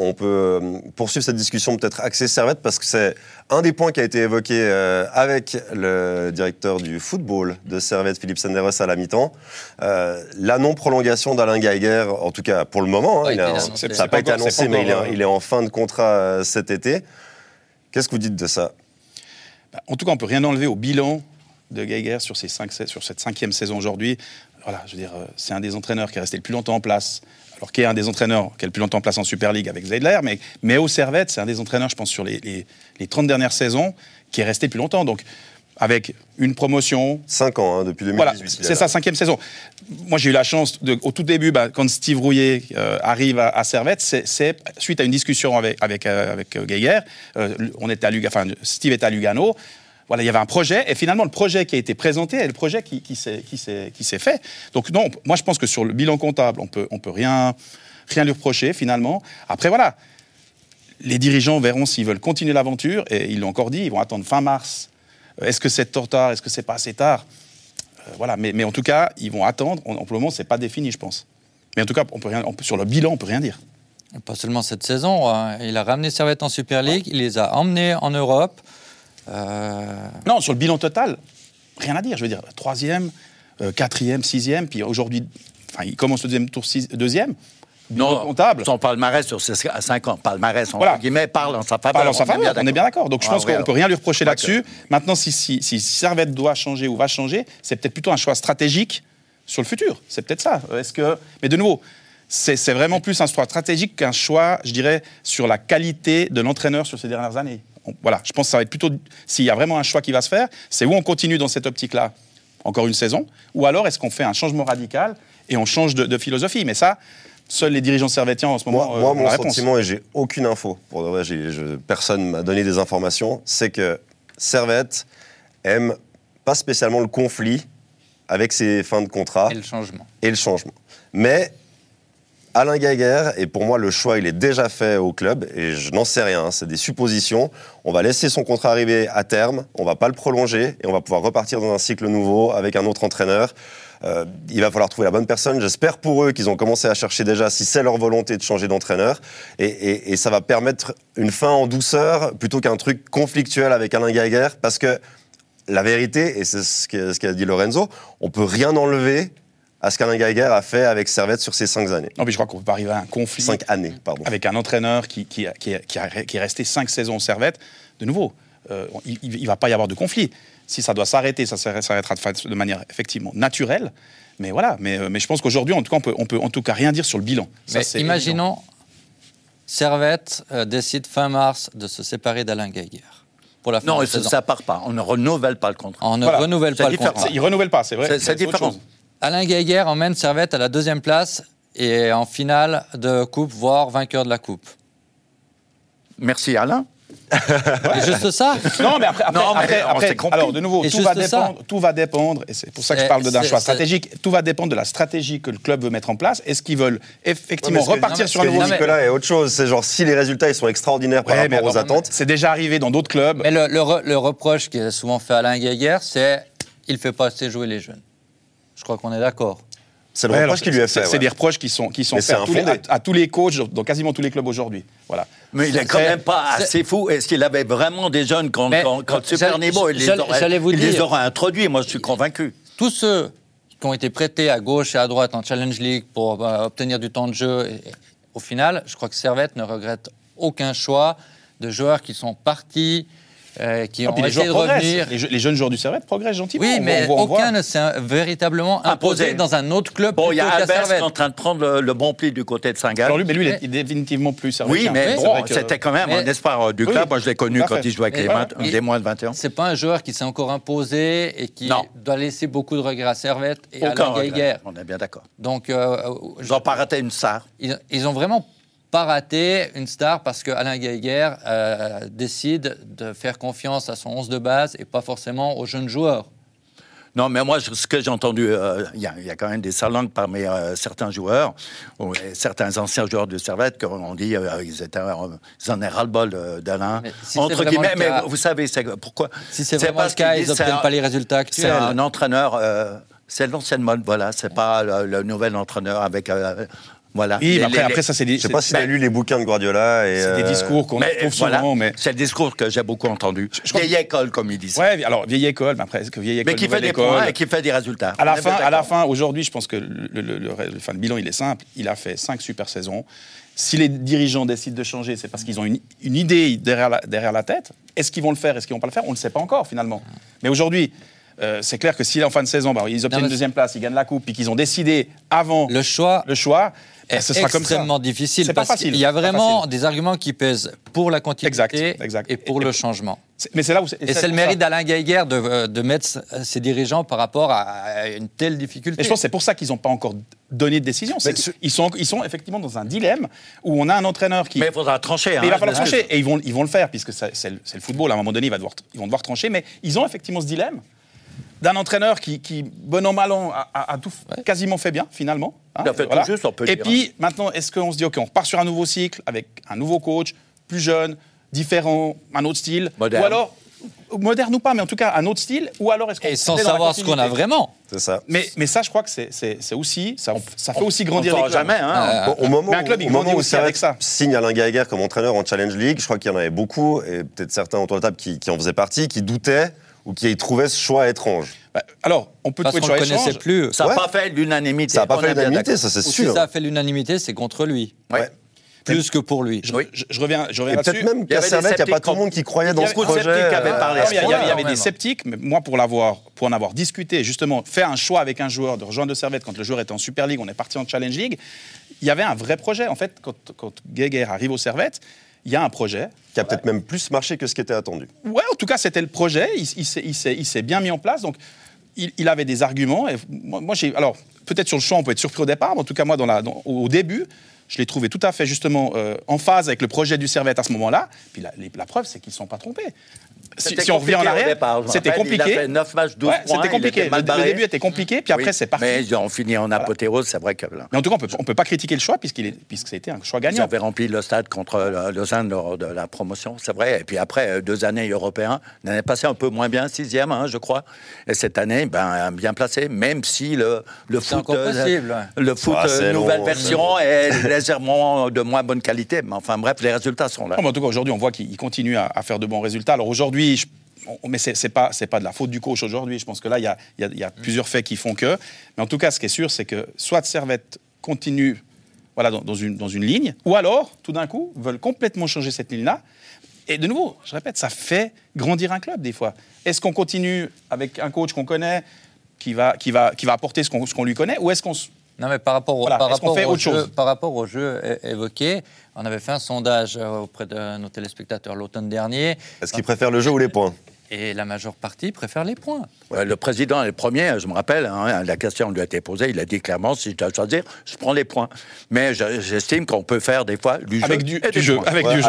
On peut euh, poursuivre cette discussion peut-être axée Servette parce que c'est un des points qui a été évoqué euh, avec le directeur du football de Servette, Philippe Senderos, à la mi-temps. Euh, la non-prolongation d'Alain Geiger, en tout cas pour le moment, hein, Ouais, il ça n'a pas pas été annoncé, pas mais il est, encore, il est en fin de contrat euh, cet été. Qu'est-ce que vous dites de ça? Bah, En tout cas, on peut rien enlever au bilan de Geiger sur, cinq, sur cette cinquième saison aujourd'hui. Voilà, je veux dire, c'est un des entraîneurs qui est resté le plus longtemps en place. Alors, qui est un des entraîneurs qui est le plus longtemps en place en Super League avec Zeidler, mais, mais au Servette, c'est un des entraîneurs, je pense, sur les, les, les 30 dernières saisons, qui est resté le plus longtemps. Donc, avec une promotion, 5 ans, hein, depuis 2018. voilà, il est c'est sa cinquième saison. Moi, j'ai eu la chance, de, au tout début, bah, quand Steve Rouillet euh, arrive à, à Servette, c'est- suite à une discussion avec, avec, euh, avec euh, Geiger. Euh, on était à Luga- enfin, Steve était à Lugano. Voilà, il y avait un projet, et finalement, le projet qui a été présenté est le projet qui, s'est fait. Donc, non, moi, je pense que sur le bilan comptable, on peut, on peut rien, rien lui reprocher, finalement. Après, voilà, les dirigeants verront s'ils veulent continuer l'aventure, et ils l'ont encore dit, ils vont attendre fin mars. Euh, Est-ce que c'est trop tard? Est-ce que c'est pas assez tard? Euh, Voilà, mais, mais en tout cas, ils vont attendre. On- Pour le moment, c'est pas défini, je pense. Mais en tout cas, on peut rien, sur le bilan, on peut rien dire. Pas seulement cette saison. hein. Il a ramené Servette en Super League, il les a emmenés en Europe. Euh, Non, sur le bilan total, rien à dire. Je veux dire, troisième, euh, quatrième, sixième, puis aujourd'hui, enfin, il commence le deuxième tour, six- deuxième. Non, comptable. son palmarès sur ces 5 ans, palmarès, entre Voilà. guillemets, parle en sa faveur. Parle en sa on faveur, on est bien d'accord. Donc je Ah pense oui, qu'on alors. peut rien lui reprocher là-dessus. Maintenant, si, si, si Servette doit changer ou va changer, c'est peut-être plutôt un choix stratégique sur le futur. C'est peut-être ça. Est-ce que... Mais de nouveau, c'est vraiment plus un choix stratégique qu'un choix, je dirais, sur la qualité de l'entraîneur sur ces dernières années. On- voilà, je pense que ça va être plutôt... S'il y a vraiment un choix qui va se faire, c'est où on continue dans cette optique-là, encore une saison, ou alors est-ce qu'on fait un changement radical et on change de, de philosophie? Mais ça, seuls les dirigeants servétiens en ce moment Moi, euh, moi, mon la sentiment, et j'ai aucune info, pour de vrai, j'ai- je- personne m'a donné des informations, c'est que Servette aime pas spécialement le conflit avec ses fins de contrat et le changement. et le changement. Mais Alain Geiger, et pour moi le choix il est déjà fait au club, et je n'en sais rien, c'est des suppositions. On va laisser son contrat arriver à terme, on va pas le prolonger, et on va pouvoir repartir dans un cycle nouveau avec un autre entraîneur. Euh, il va falloir trouver la bonne personne. J'espère pour eux qu'ils ont commencé à chercher déjà si c'est leur volonté de changer d'entraîneur. Et, ça va permettre une fin en douceur plutôt qu'un truc conflictuel avec Alain Geiger. Parce que la vérité, et c'est ce qu'a ce qu'a dit Lorenzo, on peut rien enlever à ce qu'Alain Geiger a fait avec Servette sur ces cinq années. Non, mais je crois qu'on peut pas arriver à un conflit. Cinq années, pardon. avec un entraîneur qui, qui, qui, qui a- qui est resté cinq saisons au Servette, de nouveau, euh, il ne va pas y avoir de conflit. Si ça doit s'arrêter, ça s'arrête- s'arrêtera de, manière effectivement naturelle. Mais voilà, mais, euh, mais je pense qu'aujourd'hui, en tout cas, on peut, on peut en tout cas rien dire sur le bilan. Ça, Mais c'est imaginons, Servette euh, décide fin mars de se séparer d'Alain Geiger. Pour la fin Non, de ça, saison. ça part pas. On ne renouvelle pas le contrat. On ne Voilà. renouvelle pas le contrat. évident. Il renouvelle pas, c'est vrai. C'est- différent. Alain Geiger emmène Servette à la deuxième place et en finale de coupe, voire vainqueur de la coupe. Merci Alain. C'est juste ça. Non, mais après, après, Non, mais après- on après- alors de nouveau, tout va, dépendre, tout va dépendre, et c'est pour ça que je parle d'un choix stratégique, tout va dépendre de la stratégie que le club veut mettre en place. Est-ce qu'ils veulent effectivement que- repartir ce sur un que nouveau Nicolas est autre chose. C'est genre si les résultats ils sont extraordinaires par Ouais, mais rapport aux alors, attentes. C'est déjà arrivé dans d'autres clubs. Mais le, le re- le reproche qui est souvent fait à Alain Geiger, c'est il ne fait pas assez jouer les jeunes. Je crois qu'on est d'accord. C'est le Ouais, reproche qui lui c'est- fait. C'est ouais. des reproches qui sont, qui sont faits à tous, les, à, à tous les coachs dans quasiment tous les clubs aujourd'hui. Voilà. Mais il est quand même pas assez fou. Est-ce qu'il avait vraiment des jeunes quand, Mais, quand, quand Super Niveau, il, les aurait, j'allais vous il les dire. aurait introduits Moi, je suis convaincu. Tous ceux qui ont été prêtés à gauche et à droite en Challenge League pour euh, obtenir du temps de jeu, et- et au final, je crois que Servette ne regrette aucun choix de joueurs qui sont partis, euh, qui Et ont les essayé de revenir. Les, je- les jeunes joueurs du Servette progressent gentiment. Oui, On mais voit- on voit- aucun ne s'est véritablement imposé Imposé. dans un autre club Bon, il y a Albert qui est en train de prendre le, le bon pli du côté de Saint-Gall. Alors lui, mais lui, il est- Mais- définitivement plus Oui, servetien. mais C'est bon, que- c'était quand même Mais- un espoir euh, du Oui, club. oui. Moi, je l'ai connu à quand il jouait avec Mais- les, voilà. 20 Mais- des moins de 21 ans. C'est pas un joueur qui s'est encore imposé et qui Non. doit laisser beaucoup de regrets à Servette et à Aucun regret. Geiger. On est bien d'accord. Donc, euh, Ils n'ont pas raté une ils, ils ont vraiment pas raté une star parce que Alain Geiger euh, décide de faire confiance à son 11 de base et pas forcément aux jeunes joueurs. Non, mais moi, ce que j'ai entendu, euh, il y, a- il y a quand même des salangues parmi euh, certains joueurs, ou, certains anciens joueurs de Servette, qui ont dit euh, ils, étaient, ils en ras-le-bol d'Alain. Si c'est Entre guillemets, le mais vous savez, c'est pourquoi Si c'est C'est vraiment le parce qu'ils cas, ils c'est n'obtiennent pas les résultats C'est actuels. un entraîneur, c'est l'ancienne mode, voilà, c'est pas le, le nouvel entraîneur avec. Voilà. Oui, Les- mais après, les- après ça, c'est des, Je sais pas si tu as lu les bouquins de Guardiola. et, c'est des euh, discours qu'on Mais, trouve voilà, souvent, mais. C'est le discours que j'ai beaucoup entendu. je Vieille école, comme ils disent. Ouais, alors vieille école, mais après, est-ce que vieille école, mais qui fait des école points et qui fait des résultats. À la fin, à la fin, aujourd'hui, je pense que le, le- le- le- enfin, le bilan il est simple. Il a fait cinq super saisons. Si les dirigeants décident de changer, c'est parce qu'ils ont une, une idée derrière la, derrière la tête. Est-ce qu'ils vont le faire? Est-ce qu'ils vont pas le faire? On ne le sait pas encore finalement. Mais aujourd'hui, euh, c'est clair que si en fin de saison, bah, ils obtiennent mais une deuxième place, ils gagnent la coupe, puis qu'ils ont décidé avant Le choix le choix, est ce sera comme ça. extrêmement difficile pas parce facile, qu'il y a vraiment des arguments qui pèsent pour la continuité Exact, exact. et pour Et- le changement. Mais c'est là où Et c'est le mérite d'Alain Geiger de, euh, de mettre ses dirigeants par rapport à une telle difficulté. Et je pense que c'est pour ça qu'ils n'ont pas encore donné de décision. Sont, ils sont effectivement dans un dilemme où on a un entraîneur qui. Mais il faudra trancher. hein, Mais il va falloir trancher et ils vont, ils vont le faire puisque c'est le, football. À un moment donné, devoir, ils vont devoir trancher. Mais ils ont effectivement ce dilemme d'un entraîneur qui, qui, bon an mal an, a, a- a tout f- quasiment fait bien finalement. hein, Il a fait tout juste, on peut Et dire. puis maintenant, est-ce qu'on se dit ok, on repart sur un nouveau cycle avec un nouveau coach, plus jeune, différent, un autre style, Moderne. ou alors moderne ou pas, mais en tout cas un autre style, ou alors est-ce qu'on Et sans savoir ce qu'on a vraiment. C'est ça. mais, mais ça, je crois que c'est- c'est c'est aussi, ça, ça fait aussi On grandir ne les clubs. jamais. Hein. Bon, au moment, Mais un club, il au moment grandit où aussi avec ça. signe Alain Geiger comme entraîneur en Challenge League, je crois qu'il y en avait beaucoup, et peut-être certains autour de la table qui, qui en faisaient partie, qui doutaient ou qui trouvaient ce choix étrange. Bah, alors, on peut Parce trouver le connaissait échange. plus. Ça n'a Ouais. pas fait l'unanimité. Ça n'a pas fait l'unanimité, ça c'est Ou si sûr. ça a fait l'unanimité, c'est contre lui. Ouais. Plus que pour lui. Je, Oui. je- je reviens, je Et reviens peut-être même Servette, il n'y a pas tout le monde qui croyait dans ce projet. sceptiques qui avaient euh, parlé. Il y, il avait des sceptiques, mais moi, pour, l'avoir, pour en avoir discuté, justement, fait un choix avec un joueur de rejoindre de Servette quand le joueur était en Super League, on est parti en Challenge League, il y avait un vrai projet. En fait, quand, quand Geiger arrive au Servette, il y a un projet. Qui a peut-être même plus marché que ce qui était attendu. Ouais, en tout cas, c'était le projet. Il, il s'est- bien mis en place. Donc, il, il avait des arguments. Et moi, moi, j'ai. Alors, peut-être sur le choix, on peut être surpris au départ, mais en tout cas, moi, dans la, dans- au début, je l'ai trouvé tout à fait, justement, euh, en phase avec le projet du Servette à ce moment-là. Puis la, les- la preuve, c'est qu'ils ne sont pas trompés. Si, on revient en arrière, c'était compliqué. Il a fait 9 matchs, 12 Ouais, points. c'était il compliqué. était mal Le, début était compliqué, puis après, Oui, c'est parti. Mais ils ont fini en apothéose, c'est vrai que là. Mais en tout cas, on peut, on peut pas critiquer le choix, puisqu'il est, puisque c'était un choix Ils gagnant. avaient rempli le stade contre euh, Lausanne lors de la promotion, c'est vrai. Et puis après, euh, deux années européens, l'année passée un peu moins bien, sixième, hein, je crois. Et cette année, ben, bien placé, même si le, le C'est foot, euh, possible, ouais. le foot Ah, euh, long, nouvelle version est légèrement de moins bonne qualité. Mais enfin bref, les résultats sont là. Non, mais en tout cas, aujourd'hui, on voit qu'il continue à, à faire de bons résultats. Alors aujourd'hui, mais c'est c'est pas pas de la faute du coach aujourd'hui. Je pense que là, il y a, y y a plusieurs faits qui font que. Mais en tout cas, ce qui est sûr, c'est que soit Servette continue, voilà, dans, une dans une ligne, ou alors, tout d'un coup, veulent complètement changer cette ligne-là. Et de nouveau, je répète, ça fait grandir un club des fois. Est-ce qu'on continue avec un coach qu'on connaît, qui va qui va qui va apporter ce qu'on ce qu'on lui connaît, ou est-ce qu'on Non, mais par rapport au, Voilà, par rapport fait au autre jeu, chose? par rapport au jeu évoqué, on avait fait un sondage euh, auprès de nos téléspectateurs l'automne dernier, Est-ce qu'ils préfèrent le jeu ou les points? Et la majeure partie préfère les points. Ouais, Le président est le premier, je me rappelle, hein, la question lui a été posée, il a dit clairement, si je dois choisir, je prends les points. Mais je- j'estime qu'on peut faire des fois du jeu. avec du, et des du jeu, points. avec Ouais, du jeu.